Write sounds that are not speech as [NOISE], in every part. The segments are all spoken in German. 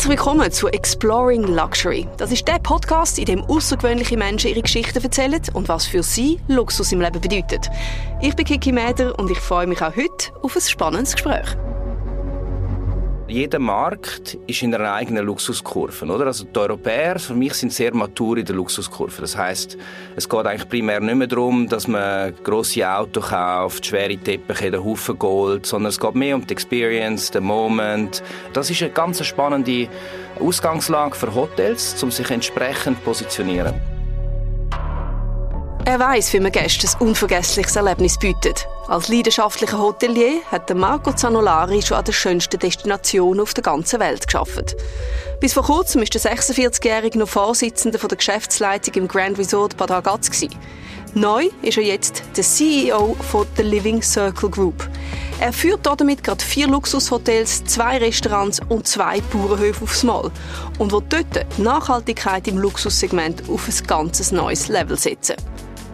Herzlich willkommen zu Exploring Luxury. Das ist der Podcast, in dem außergewöhnliche Menschen ihre Geschichten erzählen und was für sie Luxus im Leben bedeutet. Ich bin Kiki Mäder und ich freue mich auch heute auf ein spannendes Gespräch. Jeder Markt ist in einer eigenen Luxuskurve, oder? Also die Europäer für mich sind sehr matur in der Luxuskurve. Das heißt, es geht eigentlich primär nicht mehr darum, dass man große Autos kauft, schwere Teppiche, einen Haufen Gold, sondern es geht mehr um die Experience, den Moment. Das ist eine ganz spannende Ausgangslage für Hotels, um sich entsprechend positionieren. Er weiß, wie man Gästen ein unvergessliches Erlebnis bietet. Als leidenschaftlicher Hotelier hat Marco Zanolari schon an der schönsten Destination auf der ganzen Welt geschafft. Bis vor kurzem war der 46-Jährige noch Vorsitzender der Geschäftsleitung im Grand Resort Bad Ragaz. Neu ist er jetzt der CEO von der Living Circle Group. Er führt damit gerade vier Luxushotels, zwei Restaurants und zwei Bauernhöfe aufs Mal und will dort die Nachhaltigkeit im Luxussegment auf ein ganz neues Level setzen.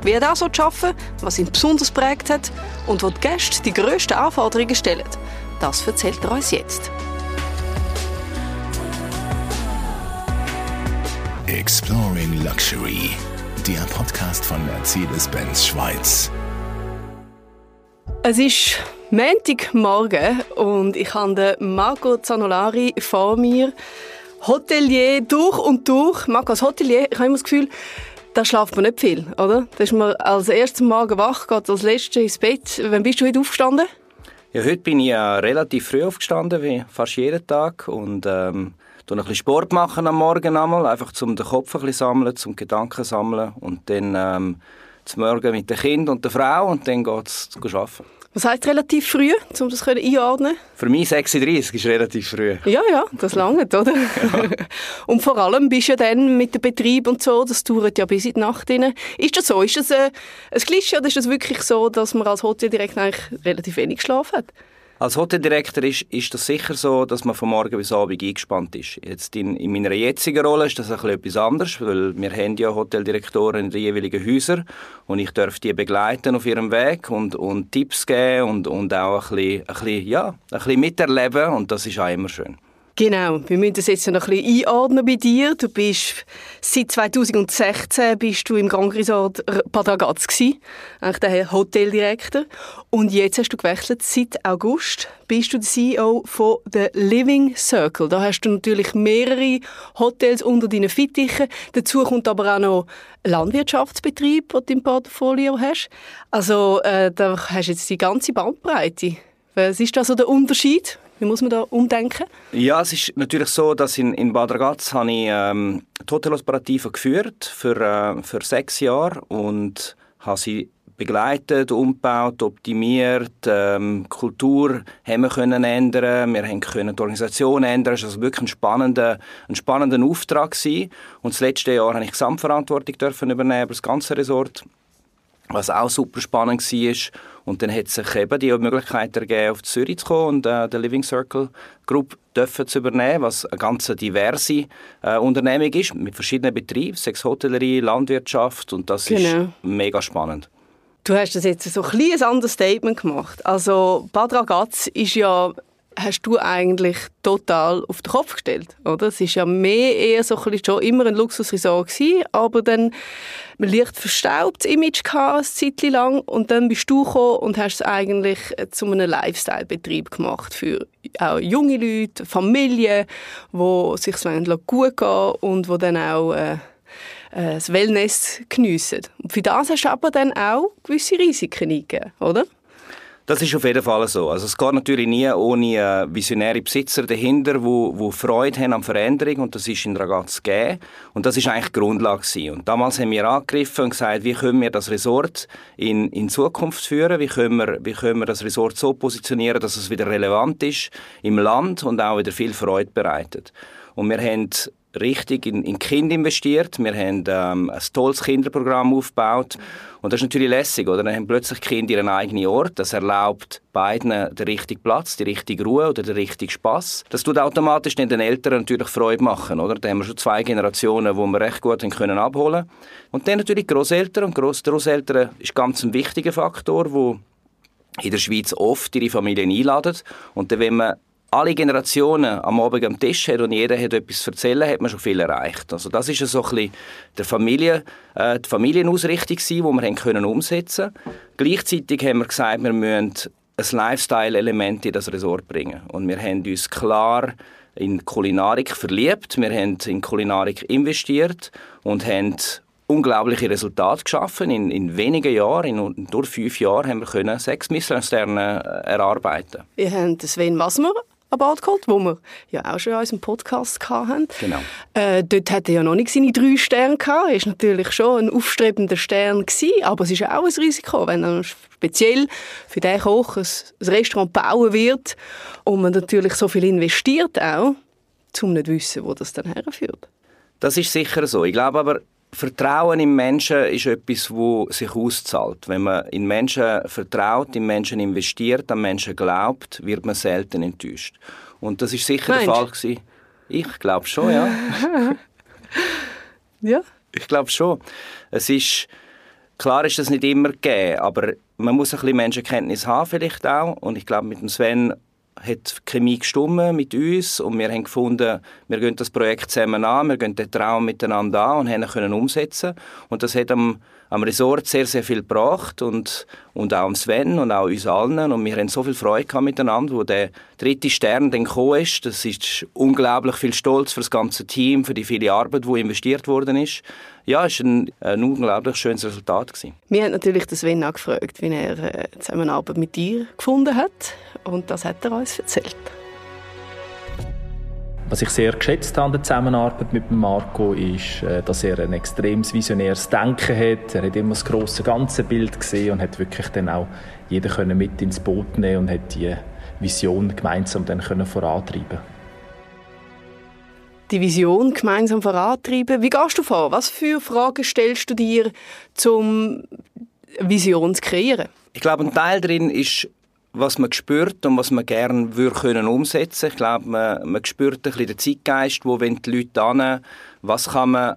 Wie er das schaffen was ihn besonders prägt hat und wo die Gäste die grössten Anforderungen stellen, das erzählt er uns jetzt. Exploring Luxury, der Podcast von Mercedes-Benz Schweiz. Es ist Montagmorgen und ich habe Marco Zanolari vor mir. Hotelier durch und durch. Marco, als Hotelier, ich habe immer das Gefühl, da schlaft man nicht viel, oder? Da ist man als erstes Morgen wach, geht als letztes ins Bett. Wann bist du heute aufgestanden? Ja, heute bin ich ja relativ früh aufgestanden, wie fast jeden Tag. Und ähm, ein bisschen Sport machen am Morgen einmal, einfach um den Kopf ein bisschen sammeln, zum Gedanken sammeln. Und dann ähm, zum Morgen mit dem Kind und der Frau und dann geht es arbeiten. Was heißt relativ früh, um das einordnen Für mich 36 ist relativ früh. Ja, ja, das lange, oder? Ja. und vor allem bist du ja dann mit dem Betrieb und so, das dauert ja bis in die Nacht rein. Ist das so? Ist das ein, ein Klischee oder ist das wirklich so, dass man als Hoteldirektor eigentlich relativ wenig Schlaf hat? Als Hoteldirektor ist, ist das sicher so, dass man von morgen bis abend eingespannt ist. Jetzt in, in meiner jetzigen Rolle ist das etwas anderes, weil wir haben ja Hoteldirektoren in den jeweiligen Häusern und ich darf die begleiten auf ihrem Weg und, und Tipps geben und, und auch ein bisschen, ein bisschen, ja, ein bisschen miterleben und das ist auch immer schön. Genau, wir müssen das jetzt noch ein bisschen einordnen bei dir. Du bist seit 2016 bist du im Grand Resort Bad Ragaz gsi, eigentlich der Hoteldirektor. Und jetzt hast du gewechselt, seit August bist du der CEO von The Living Circle. Da hast du natürlich mehrere Hotels unter deinen Fittichen. Dazu kommt aber auch noch Landwirtschaftsbetrieb, den du im Portfolio hast. Also äh, da hast du jetzt die ganze Bandbreite. Was ist da so der Unterschied? Wie muss man da umdenken? Ja, es ist natürlich so, dass in, in Bad Ragaz habe ich ähm, die Hoteloperative geführt für, äh, für sechs Jahre und habe sie begleitet, umgebaut, optimiert, ähm, Kultur haben wir können ändern, wir haben können die Organisation ändern, es war also wirklich ein spannender, ein spannender Auftrag gewesen. und das letzte Jahr habe ich Gesamtverantwortung dürfen übernehmen über das ganze Resort was auch super spannend war. Und dann hat sich eben die Möglichkeit ergeben, auf Zürich zu kommen und äh, die Living Circle Group dürfen zu übernehmen, was eine ganz diverse äh, Unternehmung ist, mit verschiedenen Betrieben, sechs Hotellerie, Landwirtschaft und das genau. ist mega spannend. Du hast das jetzt so ein kleines anderes Statement gemacht. Also Bad Ragaz ist ja hast du eigentlich total auf den Kopf gestellt, oder? Es ist ja mehr eher so ein schon immer ein Luxusresort aber dann ein leicht verstaubtes Image gehabt, eine Zeit lang und dann bist du gekommen und hast es eigentlich zu einem Lifestyle-Betrieb gemacht für auch junge Leute, Familien, die sich gut gehen und die dann auch äh, äh, das Wellness geniessen. Und für das hast du aber dann auch gewisse Risiken eingegeben, oder? Das ist auf jeden Fall so. Also es geht natürlich nie ohne äh, visionäre Besitzer dahinter, wo, wo Freude haben an Veränderung und das ist in Ragaz gegeben. Und das ist eigentlich die Grundlage gewesen. Und damals haben wir angegriffen und gesagt, wie können wir das Resort in, in Zukunft führen? Wie können, wir, wie können wir das Resort so positionieren, dass es wieder relevant ist im Land und auch wieder viel Freude bereitet? Und wir haben richtig in, in Kinder investiert. Wir haben ähm, ein tolles Kinderprogramm aufgebaut. Und das ist natürlich lässig, oder? Dann haben plötzlich Kinder ihren eigenen Ort. Das erlaubt beiden den richtigen Platz, die richtige Ruhe oder den richtigen Spass. Das tut automatisch den Eltern natürlich Freude machen, oder? Da haben wir schon zwei Generationen, wo wir recht gut können abholen Und dann natürlich Großeltern. Und Großeltern ist ganz ein wichtiger Faktor, wo in der Schweiz oft ihre Familien einladen. Und dann, wenn man alle Generationen am Abend am Tisch hat und jeder hat etwas zu erzählen, hat man schon viel erreicht. Also das ist so der Familie, äh, die Familienausrichtung die wir haben können umsetzen Gleichzeitig haben wir gesagt, wir müssen ein Lifestyle-Element in das Resort bringen. Und wir haben uns klar in Kulinarik verliebt, wir haben in Kulinarik investiert und haben unglaubliche Resultate geschaffen. In, in wenigen Jahren, in nur fünf Jahren, haben wir können sechs Michelin-Sterne äh, erarbeiten. Ihr habt Sven Wasmer an Bord geholt, wo wir ja auch schon in unserem Podcast hatten. Genau. Äh, dort hatte er ja noch nicht seine drei Sterne gehabt. Er war natürlich schon ein aufstrebender Stern gewesen, aber es ist ja auch ein Risiko, wenn er speziell für den Koch ein, ein Restaurant bauen wird und man natürlich so viel investiert auch, um nicht zu wissen, wo das dann herführt. Das ist sicher so. Ich glaube aber, Vertrauen im Menschen ist etwas, das sich auszahlt. Wenn man in Menschen vertraut, in Menschen investiert, an Menschen glaubt, wird man selten enttäuscht. Und das ist sicher Meinst? der Fall gewesen. Ich glaube schon, ja. [LAUGHS] ja. Ich glaube schon. Es ist klar ist das nicht immer gegeben, aber man muss ein bisschen Menschenkenntnis haben vielleicht auch. Und ich glaube, mit dem Sven hat die Chemie gestimmt mit uns und wir haben gefunden, wir gehen das Projekt zusammen an, wir gehen den Traum miteinander an und haben ihn können umsetzen. Und das hat am, am Resort sehr, sehr viel gebracht und, und auch am Sven und auch uns allen und wir haben so viel Freude gehabt miteinander, wo der dritte Stern dann gekommen ist. Das ist unglaublich viel Stolz für das ganze Team, für die viele Arbeit, die investiert worden ist. Ja, es war ein, ein unglaublich schönes Resultat. Gewesen. Wir haben natürlich den Sven auch gefragt, wie er äh, Zusammenarbeit mit dir gefunden hat und das hat er uns erzählt. Was ich sehr geschätzt habe an der Zusammenarbeit mit Marco ist, äh, dass er ein extremes visionäres Denken hat. Er hat immer das große ganze Bild gesehen und hat wirklich dann auch jeder können mit ins Boot nehmen und hat die Vision gemeinsam dann können vorantreiben. Die Vision gemeinsam vorantreiben. Wie gehst du vor? Was für Fragen stellst du dir, um Vision zu kreieren? Ich glaube, ein Teil darin ist was man spürt und was man gerne würde können umsetzen. Ich glaube, man, man spürt ein bisschen den Zeitgeist, wo wenn die Leute hin, was kann man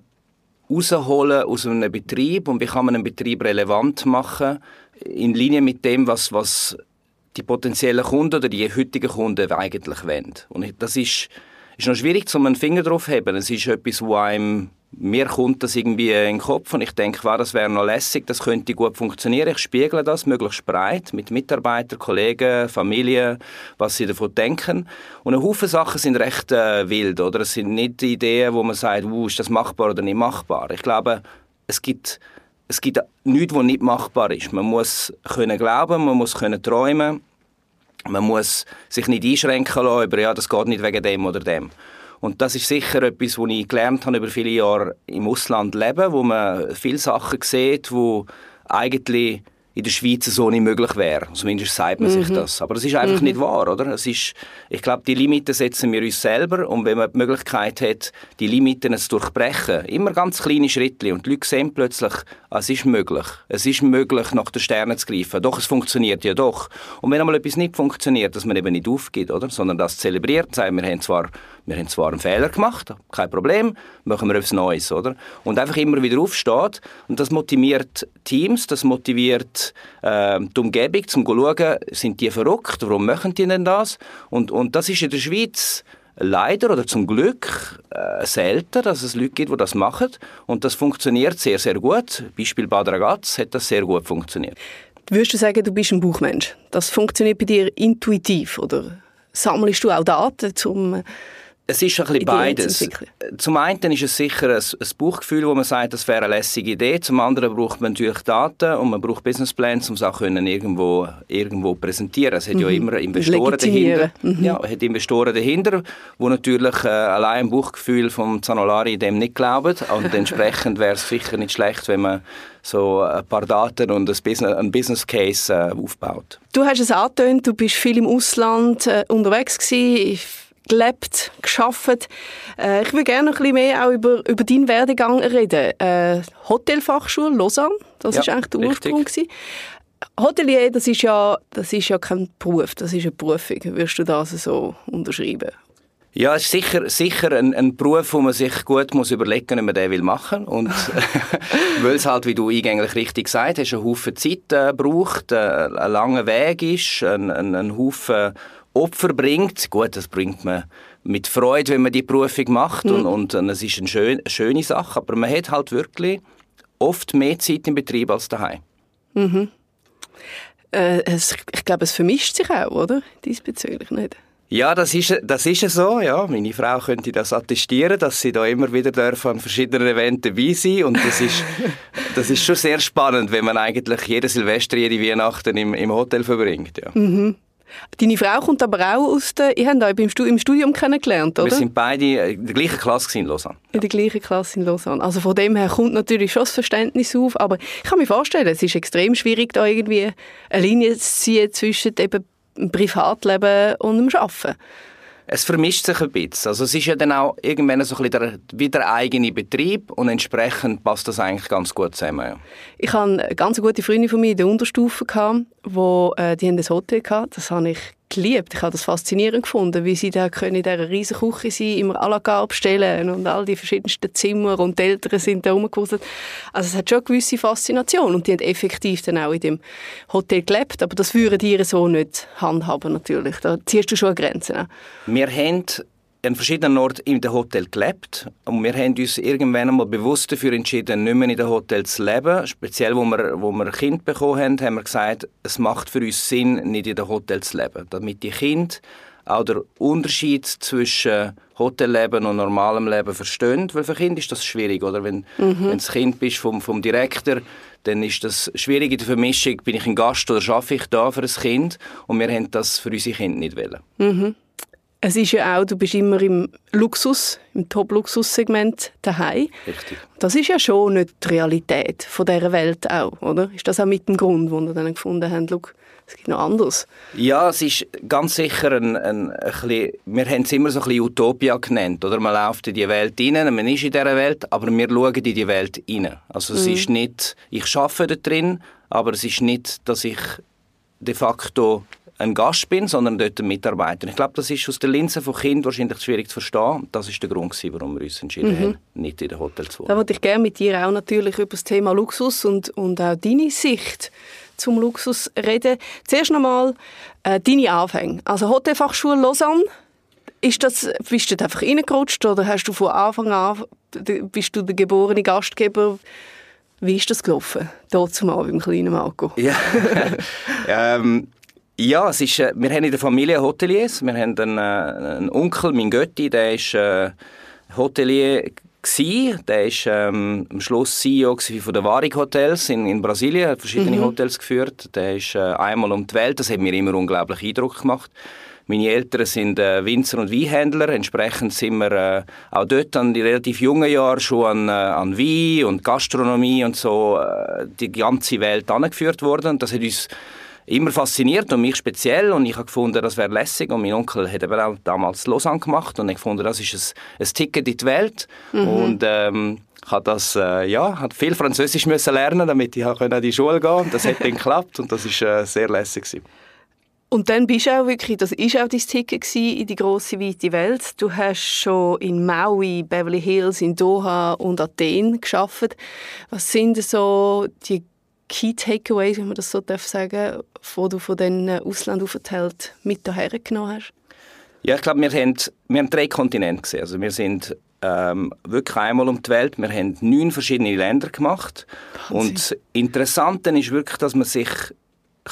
rausholen aus einem Betrieb und wie kann man einen Betrieb relevant machen in Linie mit dem, was, was die potenziellen Kunden oder die heutigen Kunden eigentlich wollen. Und das ist, ist noch schwierig, um einen Finger drauf zu haben. Es ist etwas, wo einem mir kommt das irgendwie in den Kopf und ich denke, wow, das wäre noch lässig, das könnte gut funktionieren. Ich spiegle das möglichst breit mit Mitarbeitern, Kollegen, Familie, was sie davon denken. Und ein Haufen Sachen sind recht äh, wild, oder? Es sind nicht Ideen, wo man sagt, uh, ist das machbar oder nicht machbar. Ich glaube, es gibt, es gibt nichts, was nicht machbar ist. Man muss können glauben, man muss können träumen, man muss sich nicht einschränken lassen über, ja, das geht nicht wegen dem oder dem. Und das ist sicher etwas, was ich gelernt habe über viele Jahre im Ausland leben, wo man viele Sachen sieht, wo eigentlich in der Schweiz so nicht möglich wäre. Zumindest sagt man mhm. sich das. Aber das ist einfach mhm. nicht wahr, oder? Es ist, ich glaube, die Limiten setzen wir uns selber und wenn man die Möglichkeit hat, die Limiten zu durchbrechen, immer ganz kleine Schritte und die Leute sehen plötzlich, es ist möglich. Es ist möglich, nach den Sternen zu greifen. Doch, es funktioniert ja doch. Und wenn einmal etwas nicht funktioniert, dass man eben nicht aufgibt, oder? Sondern das zelebriert sagt, wir haben zwar wir haben zwar einen Fehler gemacht, kein Problem, machen wir etwas Neues, oder? Und einfach immer wieder aufsteht. Und das motiviert Teams, das motiviert äh, die Umgebung, zum zu schauen, sind die verrückt, warum machen die denn das? Und, und das ist in der Schweiz leider oder zum Glück äh, selten, dass es Leute gibt, die das machen. Und das funktioniert sehr, sehr gut. Beispiel Bad Ragaz hat das sehr gut funktioniert. Würdest du sagen, du bist ein Buchmensch? Das funktioniert bei dir intuitiv oder sammelst du auch Daten, um es ist ein bisschen beides. Zum einen ist es sicher ein, ein Bauchgefühl, wo man sagt, das wäre eine lässige Idee. Zum anderen braucht man natürlich Daten und man braucht Businessplans, um es auch irgendwo, irgendwo präsentieren. Es hat mhm. ja immer Investoren dahinter. Mhm. Ja, hat Investoren dahinter, die natürlich äh, allein ein Bauchgefühl vom Zanolari dem nicht glauben. Und entsprechend [LAUGHS] wäre es sicher nicht schlecht, wenn man so ein paar Daten und ein Business, ein Business Case äh, aufbaut. Du hast es angetönt, du bist viel im Ausland äh, unterwegs gewesen gelebt, geschafft. Äh, ich würde gerne noch ein bisschen mehr auch über, über deinen Werdegang reden. Äh, Hotelfachschule Lausanne, das ja, ist eigentlich der Ursprung. Hotelier, das ist, ja, das ist ja kein Beruf, das ist eine Berufung. Würdest du das so unterschreiben? Ja, es ist sicher, sicher ein, ein Beruf, wo man sich gut muss überlegen muss, ob man den machen will. Und [LAUGHS] weil es halt, wie du eingänglich richtig gesagt hast, einen Haufen Zeit äh, braucht, äh, ein langer Weg ist, ein, ein, ein Haufen Opfer bringt, gut, das bringt man mit Freude, wenn man die Prüfung macht mhm. und, und, es ist eine schöne, eine schöne Sache, aber man hat halt wirklich oft mehr Zeit im Betrieb als daheim. Mhm. Äh, es, ich glaube, es vermischt sich auch, oder? Diesbezüglich nicht. Ja, das ist, das ist so. Ja. Meine Frau könnte das attestieren, dass sie da immer wieder dürfen an verschiedenen Events dabei sein Und das ist, [LAUGHS] das ist schon sehr spannend, wenn man eigentlich jede Silvester, jede Weihnachten im, im Hotel verbringt. Ja. Mhm. Deine Frau kommt aber auch aus der, ihr habt euch im Studium kennengelernt, oder? Wir sind beide in der gleichen Klasse in Lausanne. In der gleichen Klasse in Lausanne. Also von dem her kommt natürlich schon das Verständnis auf, aber ich kann mir vorstellen, es ist extrem schwierig, da irgendwie eine Linie zu ziehen zwischen eben dem Privatleben und dem Arbeiten. Es vermischt sich ein bisschen. Also es ist ja dann auch irgendwann so ein bisschen der, wie eigene Betrieb und entsprechend passt das eigentlich ganz gut zusammen. Ja. Ich hatte eine ganz gute Freundin von mir in der Unterstufe, gehabt, wo, äh, die haben ein Hotel gehabt. Das habe ich geliebt. Ich habe das faszinierend gefunden, wie sie da können in dieser riesen Küche sein, immer à la carte bestellen und all die verschiedensten Zimmer und die Eltern sind da rumgewuselt. Also es hat schon eine gewisse Faszination und die haben effektiv dann auch in dem Hotel gelebt, aber das würden die so nicht handhaben natürlich. Da ziehst du schon eine Grenze. Wir haben an verschiedenen Orten in dem Hotel gelebt und wir haben uns irgendwann einmal bewusst dafür entschieden, nicht mehr in den Hotel zu leben. Speziell, wo wir, wo wir ein Kind bekommen haben, haben wir gesagt, es macht für uns Sinn, nicht in den Hotel zu leben. Damit die Kinder auch den Unterschied zwischen Hotelleben und normalem Leben verstehen, weil für Kinder ist das schwierig, oder? Wenn, mhm. wenn das Kind bist vom, vom Direktor, dann ist das schwierig in der Vermischung, bin ich ein Gast oder schaffe ich da für ein Kind? Und wir haben das für unsere Kinder nicht wollen. Mhm. Es ist ja auch, du bist immer im Luxus, im Top-Luxus-Segment daheim. Richtig. Das ist ja schon nicht die Realität von dieser Welt auch, oder? Ist das auch mit dem Grund, wo wir dann gefunden haben, look, es gibt noch anderes? Ja, es ist ganz sicher ein, ein, ein bisschen, wir haben es immer so ein bisschen Utopia genannt, oder? Man läuft in die Welt rein, man ist in dieser Welt, aber wir schauen in die Welt rein. Also es mhm. ist nicht, ich arbeite da drin, aber es ist nicht, dass ich de facto ein Gast bin, sondern dort ein Mitarbeiter. Ich glaube, das ist aus der Linse von Kind wahrscheinlich schwierig zu verstehen. Das ist der Grund, warum wir uns entschieden mhm. haben, nicht in den Hotel zu wohnen. Da würde ich gerne mit dir auch natürlich über das Thema Luxus und, und auch deine Sicht zum Luxus reden. Zuerst nochmal äh, deine Anfänge. Also Hotelfachschule Lausanne, ist das, bist du da einfach reingerutscht oder hast du von Anfang an, bist du der geborene Gastgeber wie ist das gelaufen, dort zumal beim kleinen Marco? Ja, [LAUGHS] ähm, ja, es ist, äh, wir haben in der Familie Hoteliers. Wir haben einen, äh, einen Onkel, mein Götti, der ist äh, Hotelier gewesen. Der ist ähm, am Schluss CEO von der Varig Hotels in, in Brasilien, hat verschiedene mhm. Hotels geführt. Der ist äh, einmal um die Welt. Das hat mir immer unglaublich Eindruck gemacht. Meine Eltern sind äh, Winzer und Weinhändler. Entsprechend sind wir äh, auch dort an die relativ jungen Jahren schon an, äh, an Wein und Gastronomie und so äh, die ganze Welt angeführt worden. Und das hat uns immer fasziniert und mich speziell und ich habe gefunden, das wäre lässig und mein Onkel hat eben auch damals Lausanne gemacht und ich gefunden, das ist ein, ein Ticket in die Welt mhm. und ähm, hat das äh, ja hat viel Französisch müssen lernen, damit ich an die Schule gehen konnte. Das hat dann [LAUGHS] geklappt und das ist äh, sehr lässig gewesen. Und dann bist du auch wirklich, das ist auch dein Ticket in die große weite Welt. Du hast schon in Maui, Beverly Hills, in Doha und Athen geschafft. Was sind so die Key Takeaways, wenn man das so darf sagen, die du von diesen Auslandaufenthalten mit hierher genommen hast? Ja, ich glaube, wir haben, wir haben drei Kontinente gesehen. Also wir sind ähm, wirklich einmal um die Welt. Wir haben neun verschiedene Länder gemacht. Wahnsinn. Und interessant ist wirklich, dass man sich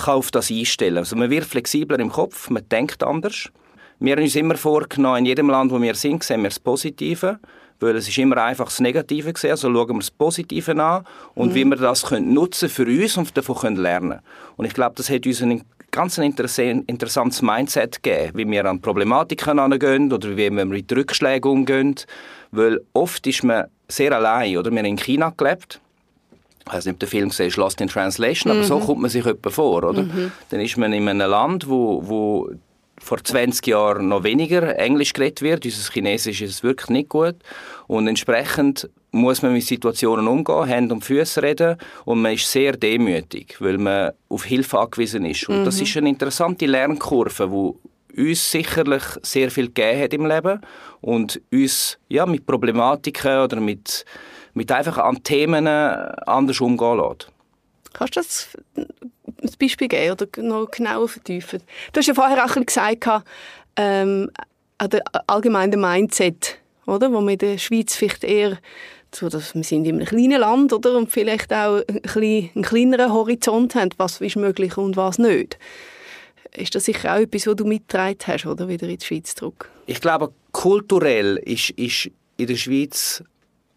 auf das einstellen kann. Also man wird flexibler im Kopf, man denkt anders. Wir haben uns immer vorgenommen, in jedem Land, wo wir sind, sehen wir das Positive weil es ist immer einfach das Negative gesehen, also schauen wir das Positive an und mhm. wie wir das können nutzen für uns und davon können lernen. Und ich glaube, das hat uns ein ganz ein interessantes Mindset gegeben, wie wir an Problematiken angehen oder wie wir mit Rückschlägen umgehen, weil oft ist man sehr allein, oder? Wir haben in China gelebt, ich weiß nicht, ob der Film gesehen Lost in Translation, aber mhm. so kommt man sich etwa vor, oder? Mhm. Dann ist man in einem Land, wo, wo vor 20 Jahren noch weniger Englisch geredet wird. Unser Chinesisch ist wirklich nicht gut. Und entsprechend muss man mit Situationen umgehen, Hände und Füße reden und man ist sehr demütig, weil man auf Hilfe angewiesen ist. Und mhm. das ist eine interessante Lernkurve, die uns sicherlich sehr viel gegeben hat im Leben und uns ja, mit Problematiken oder mit, mit einfach an Themen anders umgehen lässt. Kannst du das ein Beispiel geben oder noch genauer vertiefen? Du hast ja vorher auch gesagt, ähm, der allgemeine Mindset, oder, wo wir in der Schweiz vielleicht eher so, dass wir sind in einem kleinen Land oder und vielleicht auch ein bisschen, einen kleineren Horizont haben, was ist möglich und was nicht. Ist das sicher auch etwas, was du mitgetragen hast, oder wieder in die Schweiz zurück? Ich glaube, kulturell ist, ist in der Schweiz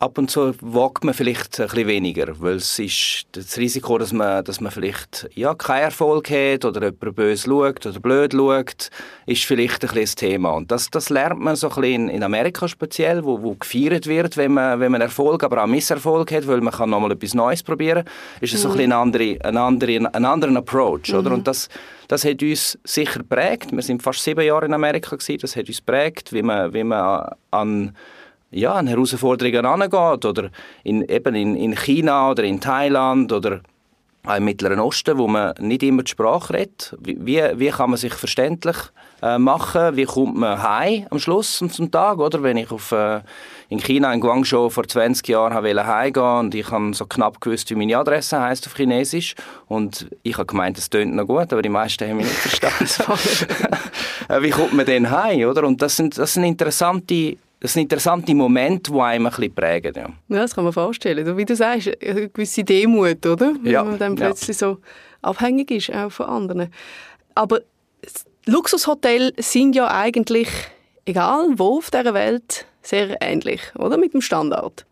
ab und zu wagt man vielleicht ein bisschen weniger, weil es ist das Risiko, dass man, dass man vielleicht ja, keinen Erfolg hat oder jemand böse schaut oder blöd schaut, ist vielleicht ein bisschen das Thema. Und das, das lernt man so ein bisschen in Amerika speziell, wo, wo gefeiert wird, wenn man, wenn man Erfolg, aber auch Misserfolg hat, weil man kann nochmal etwas Neues probieren. Ist es mhm. so ein bisschen ein anderer, ein anderer, ein anderer Approach, mhm. oder? Und das, das hat uns sicher geprägt. Wir sind fast sieben Jahre in Amerika gewesen. Das hat uns geprägt, wie man, wie man an ja, an Herausforderungen herangeht. Oder in, eben in, in China oder in Thailand oder auch im Mittleren Osten, wo man nicht immer die Sprache redet. Wie, wie kann man sich verständlich äh, machen? Wie kommt man heim am Schluss zum Tag? Oder wenn ich auf, äh, in China, in Guangzhou, vor 20 Jahren wollte heimgehen und ich habe so knapp gewusst, wie meine Adresse heißt auf Chinesisch. Und ich habe gemeint, es tönt noch gut, aber die meisten haben mich nicht [LAUGHS] verstanden. [LAUGHS] Äh, wie kommt man denn heim? Oder? Und das sind, das sind interessante das sind interessante Momente, die einem ein bisschen prägen. Ja. ja, das kann man vorstellen. Wie du sagst, eine gewisse Demut, oder? Wenn ja. man dann plötzlich ja. so abhängig ist, auch von anderen. Aber Luxushotels sind ja eigentlich, egal wo auf dieser Welt, sehr ähnlich, oder? Mit dem Standard.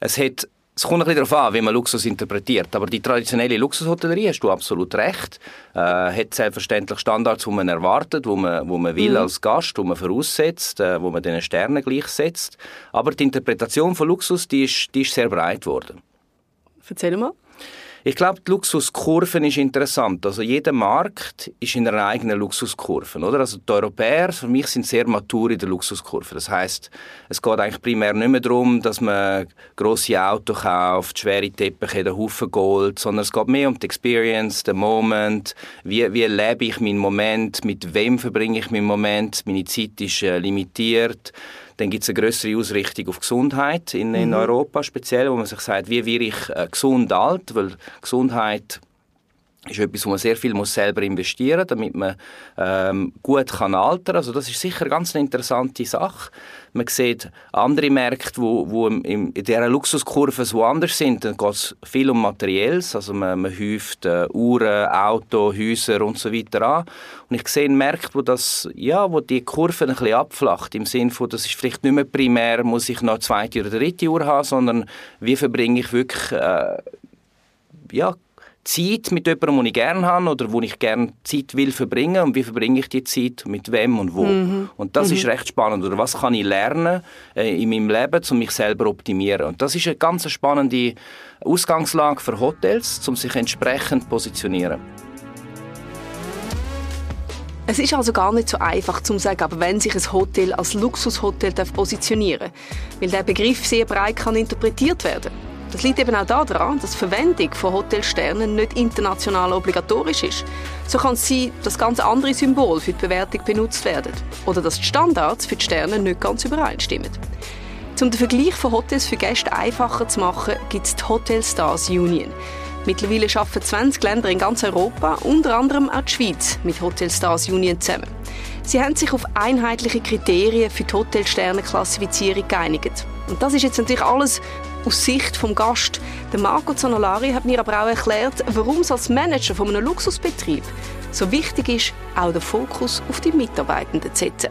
Es hat es kommt ein bisschen darauf an, wie man Luxus interpretiert. Aber die traditionelle Luxushotellerie, hast du absolut recht, äh, hat selbstverständlich Standards, die man erwartet, wo man, wo man will mhm. als Gast, wo man voraussetzt, äh, wo man den Sternen gleichsetzt. Aber die Interpretation von Luxus, die ist, die ist sehr breit geworden. Erzähl mal. Ich glaube, die Luxuskurve ist interessant. Also jeder Markt ist in einer eigenen Luxuskurve, oder? Also die Europäer, für mich, sind sehr matur in der Luxuskurve. Das heißt, es geht eigentlich primär nicht mehr darum, dass man grosse Autos kauft, schwere Teppiche, einen Haufen Gold, sondern es geht mehr um die Experience, den Moment, wie, wie erlebe ich meinen Moment, mit wem verbringe ich meinen Moment, meine Zeit ist äh, limitiert. Dann gibt es eine größere Ausrichtung auf Gesundheit in, in mhm. Europa speziell, wo man sich sagt, wie werde ich äh, gesund alt, weil Gesundheit ist etwas, wo man sehr viel muss selber investieren muss, damit man ähm, gut kann altern Also das ist sicher ganz eine interessante Sache. Man sieht andere Märkte, wo, wo in dieser Luxuskurve so anders sind. Dann geht es viel um Materielles, also man, man häuft äh, Uhren, Autos, Häuser und so weiter an. Und ich sehe Märkte, wo, das, ja, wo die Kurve ein bisschen abflacht, im Sinne von, das ist vielleicht nicht mehr primär, muss ich noch eine zweite oder dritte Uhr haben, sondern wie verbringe ich wirklich äh, ja, Zeit mit jemandem, den ich gerne habe oder wo ich gerne Zeit will verbringen und wie verbringe ich die Zeit, mit wem und wo. Mhm. Und das mhm. ist recht spannend. Oder was kann ich lernen äh, in meinem Leben, um mich selber zu optimieren. Und das ist eine ganz spannende Ausgangslage für Hotels, um sich entsprechend zu positionieren. Es ist also gar nicht so einfach zu sagen, aber wenn sich ein Hotel als Luxushotel positionieren darf, weil der Begriff sehr breit kann interpretiert werden das liegt eben auch daran, dass die Verwendung von Hotelsternen nicht international obligatorisch ist. So kann es sein, dass ganz andere Symbole für die Bewertung benutzt werden oder dass die Standards für die Sterne nicht ganz übereinstimmen. Um den Vergleich von Hotels für Gäste einfacher zu machen, gibt es die Hotel Stars Union. Mittlerweile arbeiten 20 Länder in ganz Europa, unter anderem auch die Schweiz, mit Hotel Stars Union zusammen. Sie haben sich auf einheitliche Kriterien für die Hotelsternenklassifizierung geeinigt. Und das ist jetzt natürlich alles aus Sicht vom Gast. Der Marco Zanolari hat mir aber auch erklärt, warum es als Manager von einem Luxusbetrieb so wichtig ist, auch den Fokus auf die Mitarbeitenden zu setzen.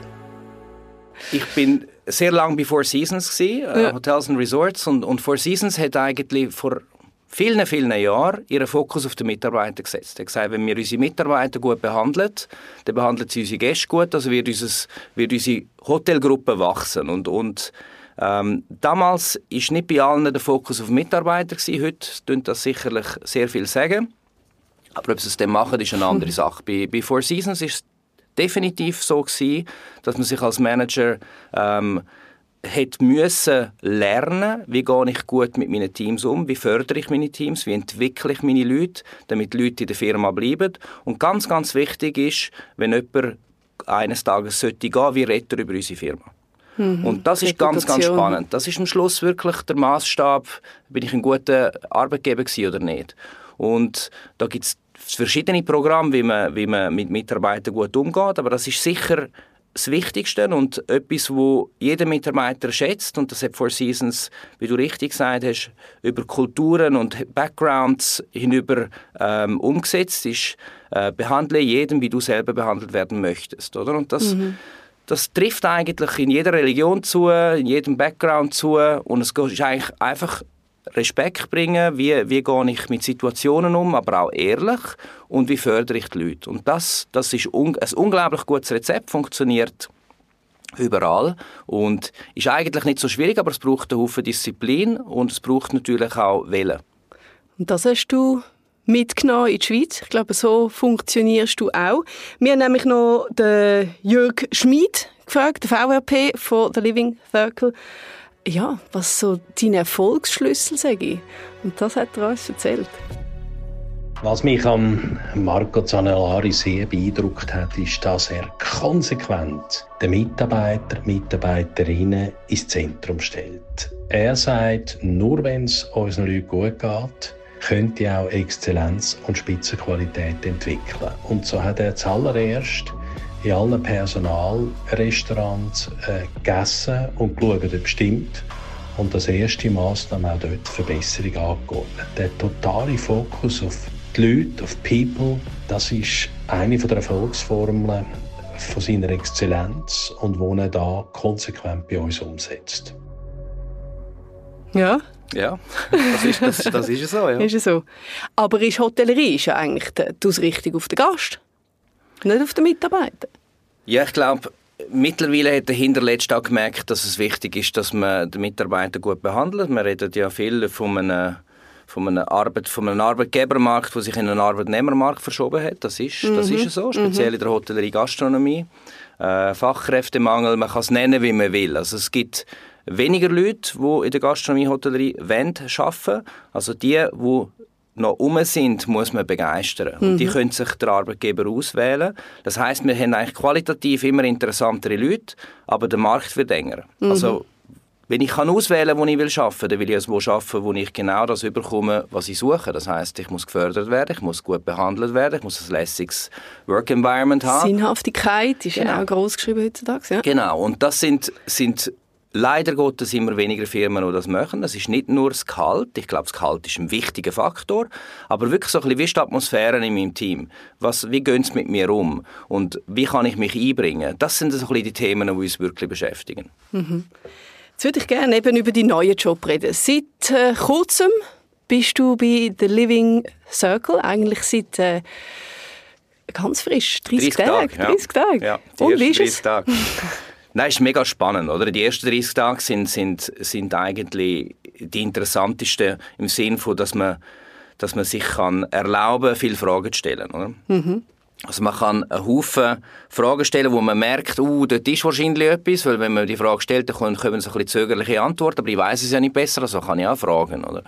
Ich bin sehr lange bei Four Seasons gewesen, äh, ja. Hotels and Resorts und, und Four Seasons hat eigentlich vor vielen, vielen Jahren ihren Fokus auf die Mitarbeiter gesetzt. Er hat gesagt, wenn wir unsere Mitarbeiter gut behandeln, dann behandeln sie unsere Gäste gut, also wird, unser, wird unsere Hotelgruppe wachsen und, und ähm, damals ist nicht bei allen der Fokus auf Mitarbeiter gewesen. Heute tun das sicherlich sehr viel sagen. Aber ob sie es dann machen, ist eine andere [LAUGHS] Sache. Bei, bei Four Seasons ist es definitiv so gewesen, dass man sich als Manager ähm, hat müssen lernen, wie gehe ich gut mit meinen Teams um, wie fördere ich meine Teams, wie entwickle ich meine Leute, damit die Leute in der Firma bleiben. Und ganz, ganz wichtig ist, wenn jemand eines Tages sollte gehen, wie redet er über unsere Firma. Mhm. Und das ist ganz, ganz spannend. Das ist am Schluss wirklich der Maßstab, bin ich ein guter Arbeitgeber oder nicht. Und da gibt es verschiedene Programme, wie man, wie man mit Mitarbeitern gut umgeht, aber das ist sicher das Wichtigste und etwas, wo jeder Mitarbeiter schätzt und das hat Four Seasons, wie du richtig gesagt hast, über Kulturen und Backgrounds hinüber ähm, umgesetzt ist, äh, behandle jeden, wie du selber behandelt werden möchtest, oder? Und das, mhm. Das trifft eigentlich in jeder Religion zu, in jedem Background zu und es ist eigentlich einfach Respekt bringen, wie, wie gehe ich mit Situationen um, aber auch ehrlich und wie fördere ich die Leute. Und das, das ist un ein unglaublich gutes Rezept, funktioniert überall und ist eigentlich nicht so schwierig, aber es braucht eine Haufen Disziplin und es braucht natürlich auch Willen. Und das hast du mitgenommen in die Schweiz. Ich glaube, so funktionierst du auch. Wir haben nämlich noch den Jörg Schmid gefragt, der VRP von The Living Circle ja, was so deine Erfolgsschlüssel sage Und das hat er uns erzählt. Was mich an Marco Zanellari sehr beeindruckt hat, ist, dass er konsequent den Mitarbeiter, Mitarbeiterinnen ins Zentrum stellt. Er sagt, nur wenn es unseren Leuten gut geht, könnte auch Exzellenz und Spitzenqualität entwickeln. Und so hat er zuallererst in allen Personalrestaurants äh, gegessen und geschaut, ob stimmt. Und das erste Maßnahme auch dort Verbesserung angeordnet. Der totale Fokus auf die Leute, auf People, das ist eine der Erfolgsformeln von seiner Exzellenz und wo er da konsequent bei uns umsetzt. Ja. Ja, das ist, das, das ist so, ja. [LAUGHS] ist so. Aber ist Hotellerie ist ja eigentlich die Ausrichtung auf den Gast? Nicht auf den Mitarbeiter? Ja, ich glaube, mittlerweile hat der Hinterletzt auch gemerkt, dass es wichtig ist, dass man den Mitarbeiter gut behandelt. Man redet ja viel von einem, von einem, Arbeit, von einem Arbeitgebermarkt, der sich in einen Arbeitnehmermarkt verschoben hat. Das ist, mhm. das ist so, speziell mhm. in der Hotellerie Gastronomie. Äh, Fachkräftemangel, man kann es nennen, wie man will. Also es gibt weniger Leute, die in der Gastronomie Hotellerie arbeiten wollen. Also die, die noch um sind, muss man begeistern. Mhm. Und die mhm. können sich der Arbeitgeber auswählen. Das heißt, wir haben eigentlich qualitativ immer interessantere Leute, aber der Markt wird enger. Mhm. Also wenn ich kann auswählen, wo ich will arbeiten, dann will ich wo arbeiten, wo ich genau das überkomme, was ich suche. Das heißt, ich muss gefördert werden, ich muss gut behandelt werden, ich muss ein lässiges Work Environment haben. Sinnhaftigkeit ist genau. ja auch groß geschrieben heutzutage. Ja. Genau. Und das sind, sind Leider Gottes immer weniger Firmen, die das machen. Es ist nicht nur das Gehalt. Ich glaube, das Gehalt ist ein wichtiger Faktor. Aber wirklich so ein bisschen, wie ist die Atmosphäre in meinem Team? Was, wie gehen sie mit mir um? Und wie kann ich mich einbringen? Das sind so ein bisschen die Themen, die uns wirklich beschäftigen. Mhm. Jetzt würde ich gerne eben über die neuen Job reden. Seit äh, kurzem bist du bei The Living Circle, eigentlich seit äh, ganz frisch, 30, 30 Tage. Tage 30 Tage. Ja, Und wie ist es? Tage. [LAUGHS] Nein, ist mega spannend, oder? Die ersten 30 Tage sind, sind, sind eigentlich die interessantesten im Sinne von, dass man, dass man sich kann erlauben, viele Fragen zu stellen, oder? Mhm. Also man kann einen Haufen Fragen stellen, wo man merkt, uh, dort ist wahrscheinlich etwas, weil wenn man die Frage stellt, dann kommen so ein bisschen zögerliche Antworten, aber ich weiß es ja nicht besser, also kann ich auch fragen, oder?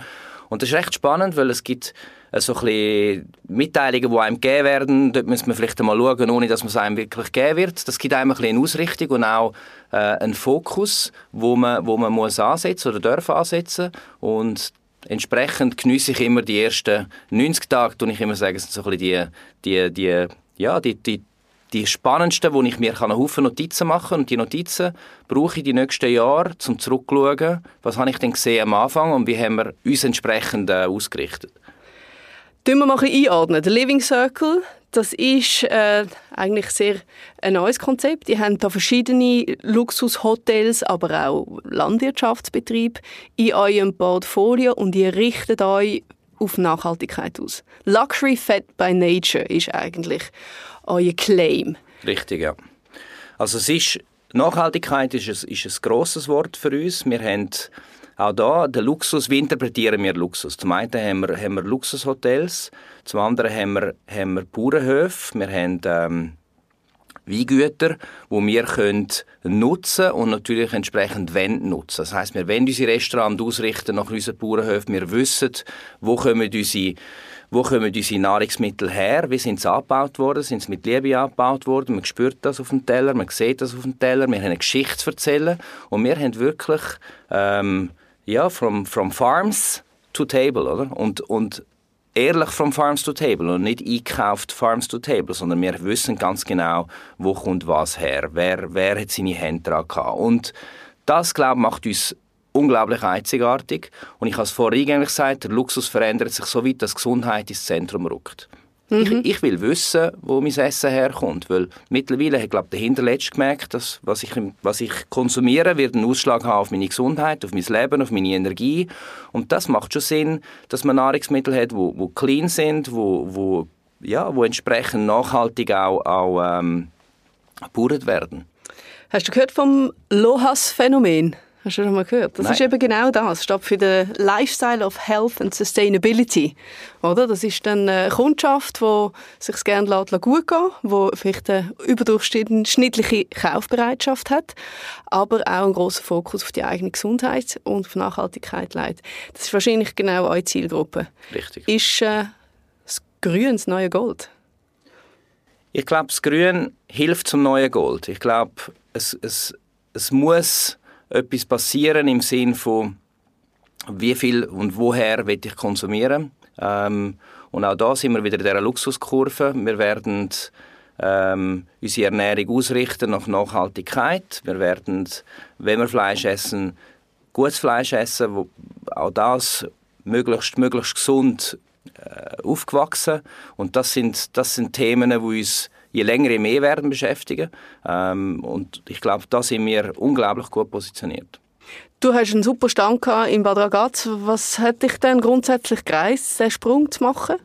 Und das ist recht spannend, weil es gibt so ein bisschen Mitteilungen, die einem gegeben werden. Dort müssen wir vielleicht einmal schauen, ohne dass man es einem wirklich geben wird. Das gibt einem ein eine Ausrichtung und auch äh, einen Fokus, wo man, wo man muss ansetzen oder darf ansetzen. Und entsprechend genieße ich immer die ersten 90 Tage, und ich immer sagen, sind so ein bisschen die, die, die, ja, die, die die spannendsten, wo ich mir einen Haufen Notizen machen kann. Und die Notizen brauche ich die nächsten Jahre, um zurückzuschauen, was habe ich denn gesehen am Anfang und wie haben wir uns entsprechend äh, ausgerichtet. Tun wir mal einordnen. Der Living Circle, das ist äh, eigentlich sehr ein neues Konzept. Die haben da verschiedene Luxushotels, aber auch Landwirtschaftsbetriebe in eurem Portfolio und ihr richtet euch auf Nachhaltigkeit aus. Luxury Fed by Nature ist eigentlich euer Claim. Richtig, ja. Also es ist, Nachhaltigkeit ist ein, ist ein grosses Wort für uns. Wir haben auch da den Luxus, wie interpretieren wir Luxus? Zum einen haben wir, haben wir Luxushotels, zum anderen haben wir, haben wir Bauernhöfe, wir haben ähm, Weingüter, wo wir können nutzen und natürlich entsprechend wollen nutzen. Das heißt, wir wollen unsere Restaurants ausrichten nach unseren Bauernhöfen. Wir wissen, wo kommen unsere wo kommen unsere Nahrungsmittel her, wie sind sie angebaut worden, sind sie mit Liebe angebaut worden, man spürt das auf dem Teller, man sieht das auf dem Teller, wir haben eine Geschichte zu erzählen und wir haben wirklich, ähm, ja, from, from farms to table, oder? Und, und ehrlich vom Farms to Table und nicht eingekauft Farms to Table, sondern wir wissen ganz genau, wo kommt was her, wer, wer hat seine Hände dran gehabt. Und das, glaube ich, macht uns unglaublich einzigartig. Und ich habe es vorhin eigentlich gesagt, der Luxus verändert sich so weit, dass Gesundheit ins Zentrum rückt. Mhm. Ich, ich, will wissen, wo mein Essen herkommt, weil mittlerweile hat glaube der Hinterletzte gemerkt, dass was ich, was ich konsumiere, wird einen Ausschlag haben auf meine Gesundheit, auf mein Leben, auf meine Energie und das macht schon Sinn, dass man Nahrungsmittel hat, wo, wo clean sind, wo, wo, ja, wo entsprechend nachhaltig auch, auch ähm, werden. Hast du gehört vom Lohas-Phänomen? Hast du schon mal gehört? Das Nein. ist eben genau das. Statt für den Lifestyle of Health and Sustainability. Oder? Das ist dann eine Kundschaft, die sich gerne gut gehen die vielleicht eine überdurchschnittliche Kaufbereitschaft hat, aber auch einen grossen Fokus auf die eigene Gesundheit und auf Nachhaltigkeit legt. Das ist wahrscheinlich genau eure Zielgruppe. Richtig. Ist äh, das Grün das neue Gold? Ich glaube, das Grün hilft zum neuen Gold. Ich glaube, es, es, es muss etwas passieren im Sinn von, wie viel und woher will ich konsumieren. Ähm, und auch da sind wir wieder in dieser Luxuskurve. Wir werden ähm, unsere Ernährung ausrichten nach Nachhaltigkeit. Wir werden, wenn wir Fleisch essen, gutes Fleisch essen, wo auch das möglichst, möglichst gesund äh, aufgewachsen. Und das sind, das sind Themen, die uns je länger, je mehr werden beschäftigen. Ähm, und ich glaube, da sind wir unglaublich gut positioniert. Du hast einen super Stand in Bad Ragaz. Was hat dich denn grundsätzlich gereist, diesen Sprung zu machen?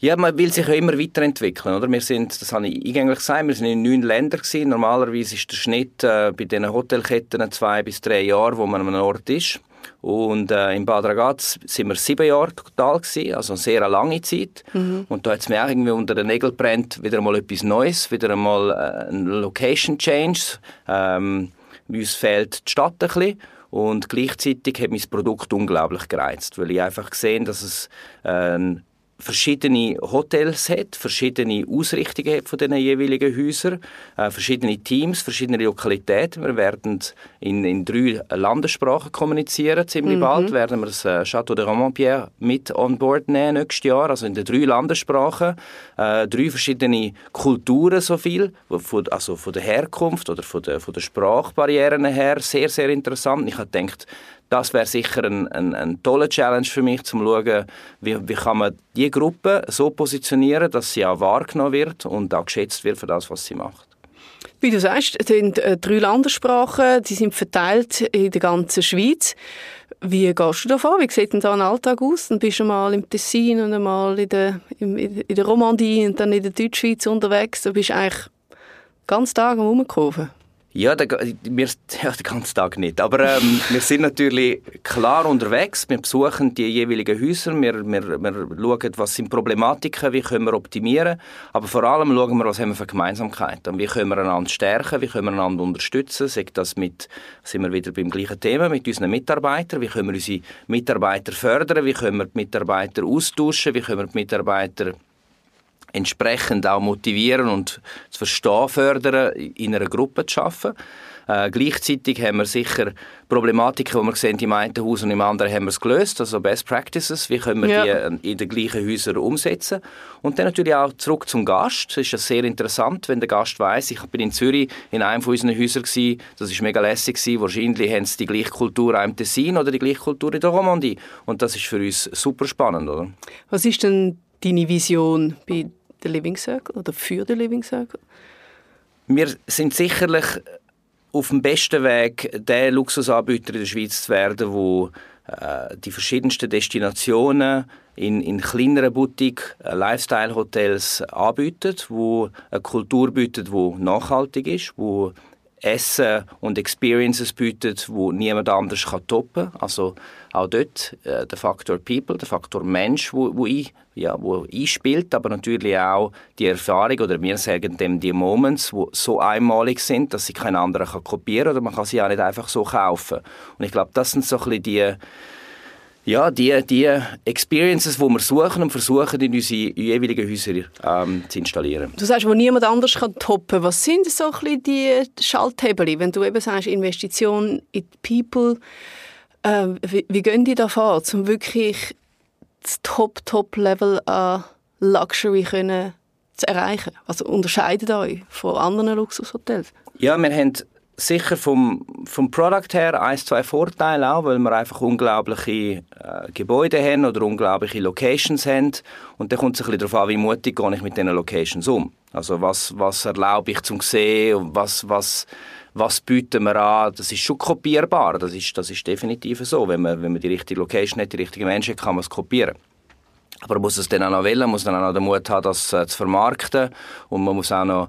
Ja, man will sich ja immer weiterentwickeln, oder? Wir sind, das habe ich eingänglich gesagt, wir sind in neun Ländern gewesen. Normalerweise ist der Schnitt äh, bei diesen Hotelketten zwei bis drei Jahre, wo man an einem Ort ist. Und äh, in Bad Ragaz sind wir sieben Jahre total gewesen, also eine sehr lange Zeit. Mhm. Und da hat es mir auch irgendwie unter den Nägeln brennt, wieder einmal etwas Neues, wieder einmal äh, ein Location Change. Ähm, uns fehlt die Stadt ein bisschen. Und gleichzeitig hat mein Produkt unglaublich gereizt, weil ich einfach gesehen, dass es äh, verschiedene Hotels hat, verschiedene Ausrichtungen hat von den jeweiligen Häusern, äh, verschiedene Teams, verschiedene Lokalitäten. Wir werden in, in drei Landessprachen kommunizieren, ziemlich mhm. bald werden wir das äh, Château de Romainpierre mit on board nehmen nächstes Jahr, also in den drei Landessprachen, äh, drei verschiedene Kulturen so viel, von, also von der Herkunft oder von der, von der Sprachbarrieren her, sehr, sehr interessant. Ich habe gedacht, das wäre sicher ein, ein, ein toller Challenge für mich, zum schauen, wie, wie kann man die Gruppe so positionieren, dass sie auch wahrgenommen wird und auch geschätzt wird für das, was sie macht. Wie du sagst, es sind äh, drei Landessprachen, die sind verteilt in der ganzen Schweiz. Wie gehst du davon? Wie sieht denn da ein Alltag aus? Dann bist du mal im Tessin und einmal in der, in der Romandie und dann in der Deutschschweiz unterwegs. Du bist eigentlich ganz Tag am Rumkurven. Ja, der, wir, [LAUGHS] ja, den ganzen Tag nicht. Aber ähm, [LAUGHS] wir sind natürlich klar unterwegs. Wir besuchen die jeweiligen Häuser. Wir, wir, wir schauen, was sind Problematiken, wie können wir optimieren. Aber vor allem schauen wir, was haben wir für Gemeinsamkeiten. Wie können wir einander stärken, wie können wir einander unterstützen. Sagt das mit, sind wir wieder beim gleichen Thema, mit unseren Mitarbeitern. Wie können wir unsere Mitarbeiter fördern, wie können wir die Mitarbeiter austauschen, wie können wir die Mitarbeiter entsprechend auch motivieren und zu verstehen fördern, in einer Gruppe zu arbeiten. Äh, gleichzeitig haben wir sicher Problematiken, die wir sehen, im einen Haus und im anderen haben wir es gelöst, also Best Practices, wie können wir ja. die in den gleichen Häusern umsetzen. Und dann natürlich auch zurück zum Gast. Das ist ja sehr interessant, wenn der Gast weiß, ich bin in Zürich in einem von unseren Häusern gewesen, das ist mega lässig gewesen, wahrscheinlich haben sie die gleiche Kultur im Tessin oder die gleiche Kultur in der Romandie. Und das ist für uns super spannend, oder? Was ist denn deine Vision bei der Living Circle oder für den Living Circle? Wir sind sicherlich auf dem besten Weg, der Luxusanbieter in der Schweiz zu werden, wo äh, die verschiedensten Destinationen in, in kleineren Boutique, äh, Lifestyle-Hotels anbietet, wo eine Kultur bietet, die nachhaltig ist, wo Essen und Experiences bietet, wo niemand anders kann toppen. Also auch dort äh, der Faktor People, der Faktor Mensch, wo, wo, ja, wo einspielt, aber natürlich auch die Erfahrung oder wir sagen dem die Moments, wo so einmalig sind, dass sie kein anderer kann kopieren oder man kann sie auch nicht einfach so kaufen. Und ich glaube, das sind so ein bisschen die ja, die, die Experiences, die wir suchen und versuchen, in unsere jeweiligen Häuser ähm, zu installieren. Du sagst, wo niemand anders kann toppen. Was sind so ein bisschen die Schalthebel? Wenn du eben sagst, Investition in die People, äh, wie, wie gehen die da vor, um wirklich das Top-Top-Level an Luxury können zu erreichen? Also unterscheidet euch von anderen Luxushotels? Ja, wir haben sicher vom, vom Product her ein, zwei Vorteile auch, weil wir einfach unglaubliche äh, Gebäude haben oder unglaubliche Locations haben. Und dann kommt es ein bisschen darauf an, wie mutig gehe ich mit diesen Locations um. Also was, was erlaube ich zum sehen was, was, was bieten wir an. Das ist schon kopierbar, das ist, das ist definitiv so. Wenn man, wenn man die richtige Location hat, die richtigen Menschen kann man es kopieren. Aber man muss es dann auch noch wollen, muss dann auch noch den Mut haben, das äh, zu vermarkten und man muss auch noch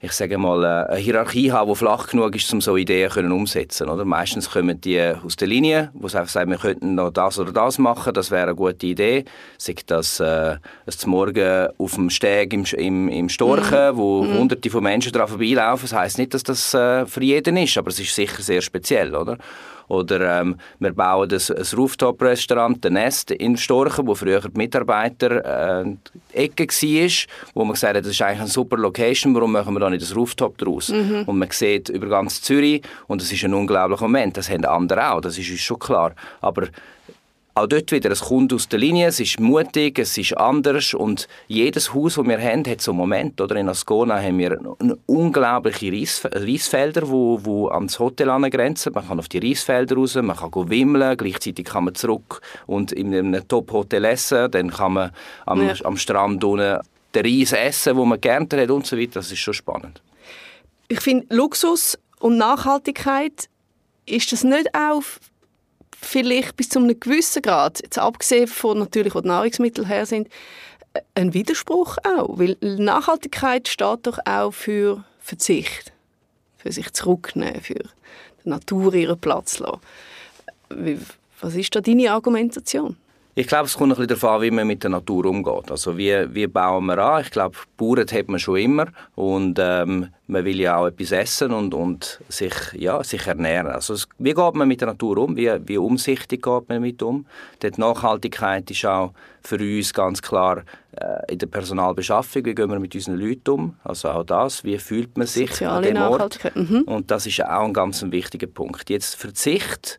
ich sage mal, äh, eine Hierarchie haben, die flach genug ist, um so Ideen können umsetzen oder? Meistens kommen die aus der Linie, wo sie einfach sagen, wir könnten noch das oder das machen, das wäre eine gute Idee. Sagt das äh, zum Morgen auf dem Steg im, im, im Storchen, mhm. wo mhm. hunderte von Menschen daran vorbeilaufen. Das heisst nicht, dass das äh, für jeden ist, aber es ist sicher sehr speziell, oder? Oder ähm, wir bauen ein, ein Rooftop-Restaurant, «The Nest» in Storchen, wo früher die Mitarbeiter äh, die Ecke war, wo man gesagt hat, das ist eigentlich eine super Location, warum machen wir da nicht das Rooftop daraus? Mhm. Und man sieht über ganz Zürich und es ist ein unglaublicher Moment. Das haben andere auch, das ist uns schon klar. Aber auch dort wieder, es kommt aus der Linie, es ist mutig, es ist anders und jedes Haus, das wir haben, hat so einen Moment. Oder? In Ascona haben wir unglaubliche Reis, Reisfelder, wo, wo ans Hotel angrenzen. Man kann auf die Reisfelder raus, man kann wimmeln, gleichzeitig kann man zurück und in einem Top-Hotel essen, dann kann man am, ja. am Strand unten den Reis essen, wo man gerne hat und so weiter. Das ist schon spannend. Ich finde, Luxus und Nachhaltigkeit, ist das nicht auch vielleicht bis zu einem gewissen Grad, jetzt abgesehen von natürlich, wo die Nahrungsmittel her sind, ein Widerspruch auch. Weil Nachhaltigkeit steht doch auch für Verzicht. Für sich zurücknehmen, für der Natur ihren Platz lassen. Was ist da deine Argumentation? Ich glaube, es kommt ein bisschen darauf an, wie man mit der Natur umgeht. Also wie, wie bauen wir an? Ich glaube, Bauern hat man schon immer und ähm, man will ja auch etwas essen und, und sich, ja, sich ernähren. Also wie geht man mit der Natur um? Wie, wie umsichtig geht man damit um? Die Nachhaltigkeit ist auch für uns ganz klar äh, in der Personalbeschaffung. Wie gehen wir mit unseren Leuten um? Also auch das, wie fühlt man sich Soziale an dem Ort? Mhm. Und das ist auch ein ganz wichtiger Punkt. Jetzt Verzicht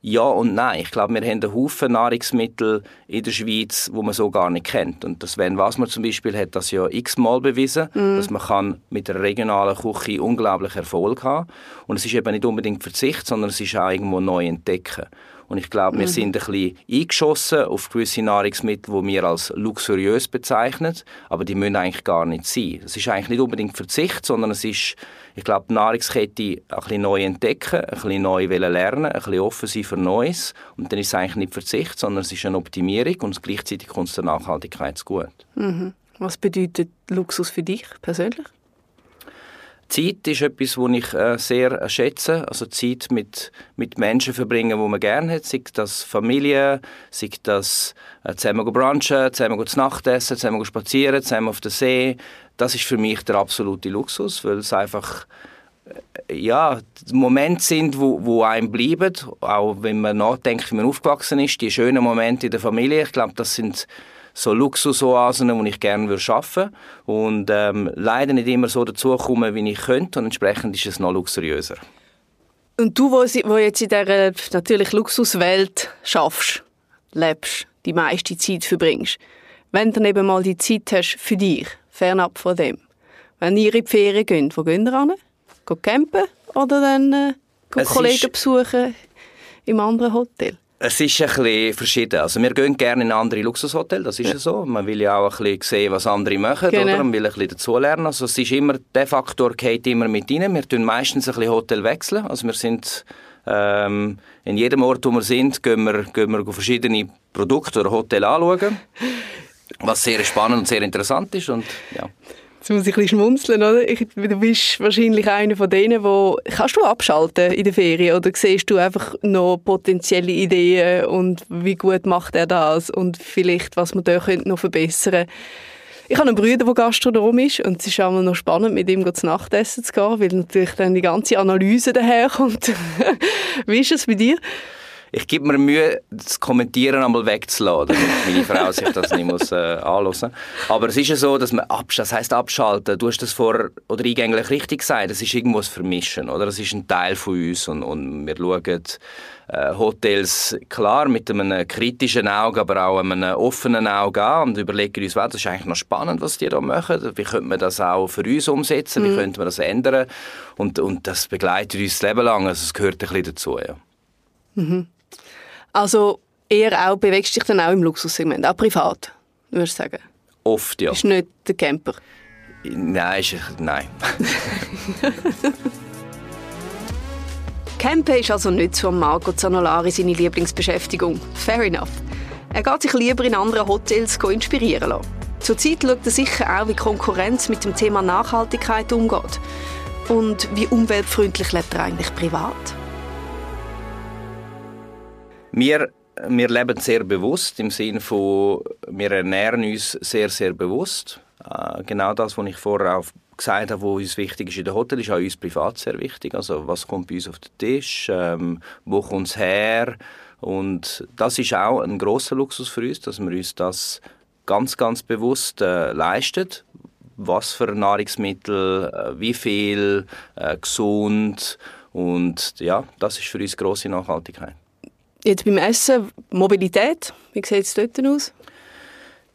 ja und nein. Ich glaube, wir haben einen Haufen Nahrungsmittel in der Schweiz, wo man so gar nicht kennt. Und das Wenn was man zum Beispiel hat das ja x-mal bewiesen, mm. dass man kann mit der regionalen Küche unglaublich Erfolg haben. Und es ist eben nicht unbedingt Verzicht, sondern es ist auch irgendwo neu entdecken. Und ich glaube, wir mhm. sind ein bisschen eingeschossen auf gewisse Nahrungsmittel, die wir als luxuriös bezeichnen, aber die müssen eigentlich gar nicht sein. Es ist eigentlich nicht unbedingt Verzicht, sondern es ist, ich glaube, die Nahrungskette ein bisschen neu entdecken, ein bisschen neu lernen, ein bisschen offen sein für Neues. Und dann ist es eigentlich nicht Verzicht, sondern es ist eine Optimierung und gleichzeitig kommt es der Nachhaltigkeit gut. Mhm. Was bedeutet Luxus für dich persönlich? Zeit ist etwas, das ich äh, sehr schätze. Also Zeit mit, mit Menschen verbringen, die man gerne hat. Sei das Familie, sei das äh, zusammen brunchen, zusammen zu Nacht essen, zusammen spazieren, zusammen auf den See. Das ist für mich der absolute Luxus, weil es einfach äh, ja, Momente sind, wo, wo einem bleiben, auch wenn man nachdenkt, wie man aufgewachsen ist, die schönen Momente in der Familie. Ich glaube, das sind so Luxusoasen, die ich gerne arbeiten würde. Und ähm, leider nicht immer so dazukommen, wie ich könnte. Und entsprechend ist es noch luxuriöser. Und du, wo, wo jetzt in dieser natürlich Luxuswelt schaffst, lebst, die meiste Zeit verbringst, wenn du dann eben mal die Zeit hast für dich, fernab von dem, wenn ihr in die Ferien geht, wo gehen ihr hin? Geht campen oder dann äh, Kollegen besuchen im anderen Hotel? Es ist ein bisschen verschieden. Also wir gehen gerne in andere Luxushotels, das ist ja. so. Man will ja auch ein bisschen sehen, was andere machen, genau. oder? Man will ein bisschen dazulernen. Also es ist immer, der Faktor geht immer mit rein. Wir tun meistens ein bisschen Hotel wechseln. Also wir sind ähm, in jedem Ort, wo wir sind, gehen wir, gehen wir verschiedene Produkte oder Hotels anschauen. Was sehr spannend und sehr interessant ist. Und, ja. Jetzt muss ich ein bisschen schmunzeln, oder? Ich, du bist wahrscheinlich einer von denen, wo kannst du abschalten in der Ferien oder siehst du einfach noch potenzielle Ideen und wie gut macht er das und vielleicht was man da könnte noch verbessern. Ich habe einen Bruder, der Gastronom ist und es ist auch noch spannend, mit ihm zu Nachtessen zu gehen, weil natürlich dann die ganze Analyse daherkommt. [LAUGHS] wie ist es bei dir? Ich gebe mir Mühe, das Kommentieren einmal wegzuladen, damit meine Frau sich das nicht muss, äh, anhören Aber es ist ja so, dass man absch das heißt abschalten. Du hast das vor oder eingänglich richtig gesagt. Das ist irgendwo ein Vermischen, oder? Das ist ein Teil von uns und, und wir schauen äh, Hotels klar mit einem kritischen Auge, aber auch einem offenen Auge an und überlegen uns, das ist eigentlich noch spannend, was die da machen. Wie könnte man das auch für uns umsetzen? Wie mhm. könnte man das ändern? Und, und das begleitet uns das Leben lang. Also es gehört ein bisschen dazu, ja. Mhm. Also eher auch, bewegst dich dann auch im Luxussegment, auch privat, würdest du sagen? Oft, ja. Ist nicht der Camper? Nein, ist, nein. [LAUGHS] Campen ist also nicht für Marco Zanolari seine Lieblingsbeschäftigung. Fair enough. Er geht sich lieber in anderen Hotels inspirieren lassen. Zurzeit schaut er sicher auch, wie Konkurrenz mit dem Thema Nachhaltigkeit umgeht. Und wie umweltfreundlich lebt er eigentlich privat? Wir, wir leben sehr bewusst, im Sinne von, wir ernähren uns sehr, sehr bewusst. Äh, genau das, was ich vorher auch gesagt habe, was uns wichtig ist in der Hotel, ist auch uns privat sehr wichtig. Also was kommt bei uns auf den Tisch, ähm, wo kommt es her? Und das ist auch ein großer Luxus für uns, dass wir uns das ganz, ganz bewusst äh, leisten. Was für Nahrungsmittel, äh, wie viel, äh, gesund. Und ja, das ist für uns große Nachhaltigkeit. Jetzt beim Essen, Mobilität, wie sieht es dort aus?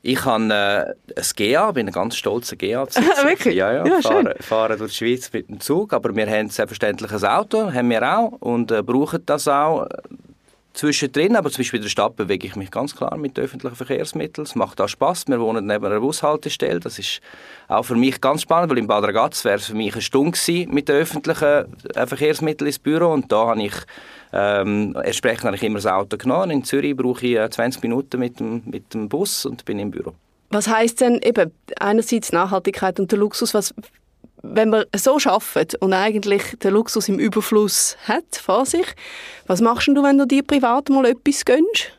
Ich habe äh, ein GA, bin ein ganz stolzer GA-Besitzer. [LAUGHS] Wirklich? Ja, ja. ja fahre, fahre durch die Schweiz mit dem Zug, aber wir haben selbstverständlich ein Auto, haben wir auch und äh, brauchen das auch zwischendrin, aber zum Beispiel in der Stadt bewege ich mich ganz klar mit öffentlichen Verkehrsmitteln. Es macht auch Spaß. Wir wohnen neben einer Bushaltestelle. Das ist auch für mich ganz spannend, weil in Bad Ragaz wäre es für mich eine Stunde gewesen, mit den öffentlichen äh, Verkehrsmitteln ins Büro und da habe ich ähm, entsprechend habe ich immer das Auto genommen. In Zürich brauche ich 20 Minuten mit dem, mit dem Bus und bin im Büro. Was heißt denn eben einerseits Nachhaltigkeit und der Luxus? Was, wenn man so schafft und eigentlich den Luxus im Überfluss hat vor sich, was machst du, wenn du dir privat mal etwas gönnst?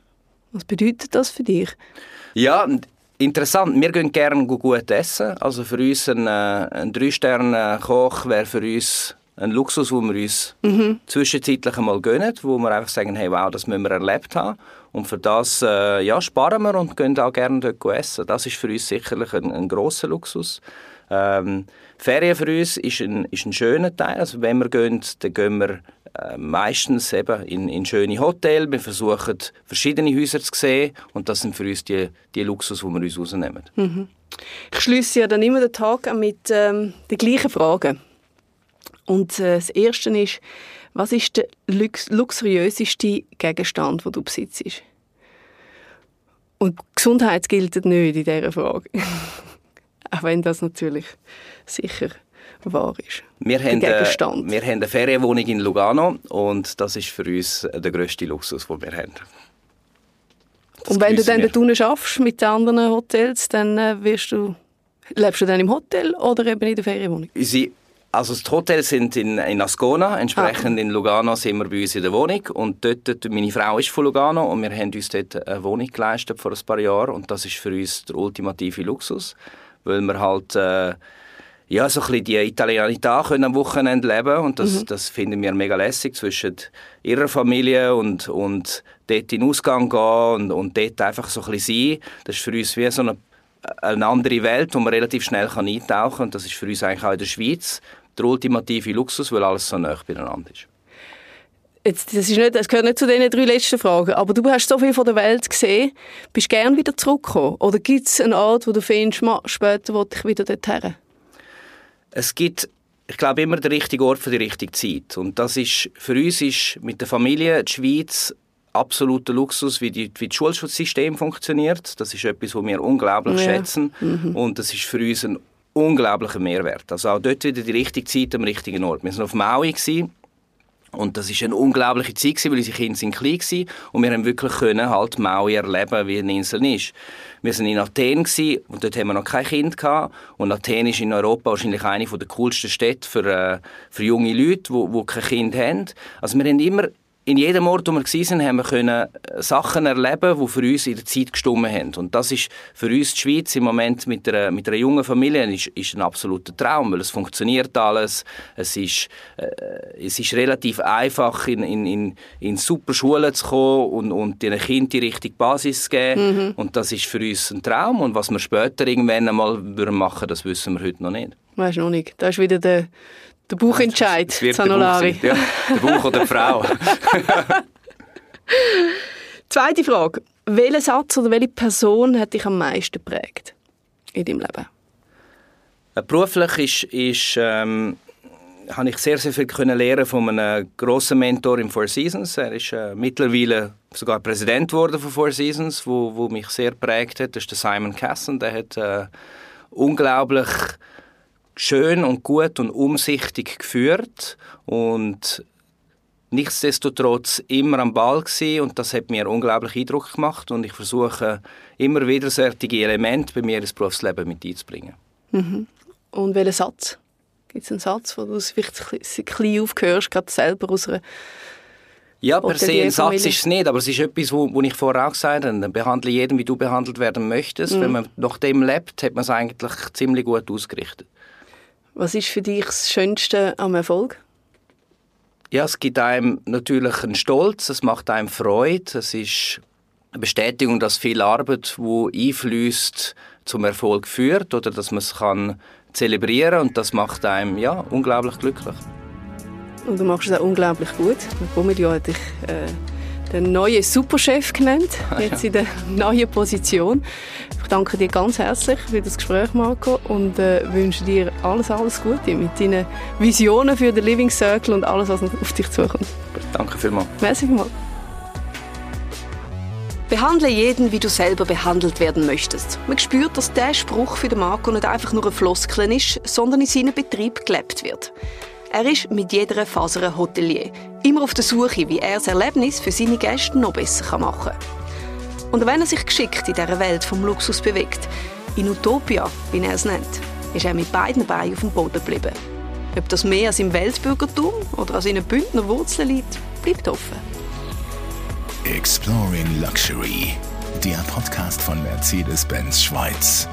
Was bedeutet das für dich? Ja, interessant. Wir gehen gerne gut essen. Also für uns ein, äh, ein Drei-Sterne-Koch wäre für uns ein Luxus, den wir uns mhm. zwischenzeitlich einmal gönnen, wo wir einfach sagen, hey, wow, das müssen wir erlebt haben. Und für das äh, ja, sparen wir und gehen auch gerne dort essen. Das ist für uns sicherlich ein, ein grosser Luxus. Ähm, Ferien für uns ist ein, ist ein schöner Teil. Also wenn wir gehen, dann gehen wir äh, meistens eben in, in schöne Hotels. Wir versuchen, verschiedene Häuser zu sehen. Und das sind für uns die, die Luxus, die wir uns rausnehmen. Mhm. Ich schließe ja dann immer den Tag mit ähm, den gleichen Fragen. Und äh, das Erste ist, was ist der lux luxuriöseste Gegenstand, den du besitzt? Und Gesundheit gilt nicht in dieser Frage. [LAUGHS] Auch wenn das natürlich sicher wahr ist. Wir haben, äh, wir haben eine Ferienwohnung in Lugano und das ist für uns der grösste Luxus, den wir haben. Das und wenn du dann dort unten schaffst mit den anderen Hotels, dann äh, wirst du, lebst du dann im Hotel oder eben in der Ferienwohnung? Unsere also die Hotels sind in, in Ascona, entsprechend ah. in Lugano sind wir bei uns in der Wohnung und dort, meine Frau ist von Lugano und wir haben uns dort eine Wohnung geleistet vor ein paar Jahren und das ist für uns der ultimative Luxus, weil wir halt äh, ja, so ein bisschen die Italianità können am Wochenende leben und das, mhm. das finden wir mega lässig zwischen ihrer Familie und, und dort in den Ausgang gehen und, und dort einfach so ein bisschen sein. Das ist für uns wie so eine, eine andere Welt, wo man relativ schnell kann eintauchen kann und das ist für uns eigentlich auch in der Schweiz der ultimative Luxus, weil alles so nah beieinander ist. Jetzt, das, ist nicht, das gehört nicht zu den drei letzten Fragen, aber du hast so viel von der Welt gesehen. Bist du gerne wieder zurückgekommen? Oder gibt es einen Ort, wo du findest, später will ich wieder dorthin? Es gibt, ich glaube, immer den richtigen Ort für die richtige Zeit. Und das ist, für uns ist mit der Familie die Schweiz absoluter Luxus, wie, die, wie das Schulschutzsystem funktioniert. Das ist etwas, was wir unglaublich ja. schätzen. Mhm. Und das ist für uns ein unglaublicher Mehrwert. Also auch dort wieder die richtige Zeit am richtigen Ort. Wir waren auf Maui gewesen, und das ist eine unglaubliche Zeit gewesen, weil unsere Kinder sind klein waren und wir haben wirklich können halt Maui erleben, wie eine Insel ist. Wir sind in Athen gewesen, und dort haben wir noch kein Kind gehabt und Athen ist in Europa wahrscheinlich eine der coolsten Städte für, äh, für junge Leute, die kein Kind haben. Also wir haben immer in jedem Ort, wo wir waren, haben wir können äh, Sachen erleben, die für uns in der Zeit gestimmt haben. Und das ist für uns die Schweiz im Moment mit einer, mit einer jungen Familie ist, ist ein absoluter Traum, weil es funktioniert alles. Es ist, äh, es ist relativ einfach, in, in, in, in super Schulen zu kommen und, und den Kindern die richtige Basis zu geben. Mhm. Und das ist für uns ein Traum. Und was wir später irgendwann einmal würden machen, das wissen wir heute noch nicht. Weißt du noch nicht. Da ist wieder der der wird Zanolari. Der Buch, ja, der Buch oder die Frau. [LAUGHS] Zweite Frage. Welcher Satz oder welche Person hat dich am meisten geprägt in deinem Leben? Äh, beruflich ist, ist ähm, habe ich sehr, sehr viel können lernen von einem grossen Mentor in Four Seasons. Er ist äh, mittlerweile sogar Präsident geworden von Four Seasons, wo, wo mich sehr geprägt hat. Das ist der Simon Casson. Der hat äh, unglaublich schön und gut und umsichtig geführt und nichtsdestotrotz immer am Ball gewesen und das hat mir unglaublich Eindruck gemacht und ich versuche immer wieder solche Elemente bei mir ins Berufsleben mit einzubringen. Mhm. Und welchen Satz? Gibt es einen Satz, wo du vielleicht ein bisschen aufgehörst, gerade selber aus einer ja, per se ein Satz ist es nicht, aber es ist etwas, wo, wo ich vorher auch gesagt habe, behandle jeden, wie du behandelt werden möchtest. Mhm. Wenn man nach dem lebt, hat man es eigentlich ziemlich gut ausgerichtet. Was ist für dich das Schönste am Erfolg? Ja, es gibt einem natürlich einen Stolz, es macht einem Freude, es ist eine Bestätigung, dass viel Arbeit, die einfließt, zum Erfolg führt oder dass man es kann zelebrieren und das macht einem ja unglaublich glücklich. Und du machst es auch unglaublich gut. Pommedio hat dich äh, den neuen Superchef genannt, [LAUGHS] jetzt in der neuen Position. Ich danke dir ganz herzlich für das Gespräch, Marco, und äh, wünsche dir alles, alles Gute mit deinen Visionen für den Living Circle und alles, was noch auf dich zukommt. Danke vielmals. Merci vielmals. Behandle jeden, wie du selber behandelt werden möchtest. Man spürt, dass der Spruch für den Marco nicht einfach nur ein Floskeln ist, sondern in seinem Betrieb gelebt wird. Er ist mit jeder Faser Hotelier. Immer auf der Suche, wie er das Erlebnis für seine Gäste noch besser machen kann. Und wenn er sich geschickt in dieser Welt vom Luxus bewegt, in Utopia, wie er es nennt, ist er mit beiden Beinen auf dem Boden geblieben. Ob das mehr als im Weltbürgertum oder als in den Bündner Wurzeln liegt, bleibt offen. Exploring Luxury, der Podcast von Mercedes-Benz Schweiz.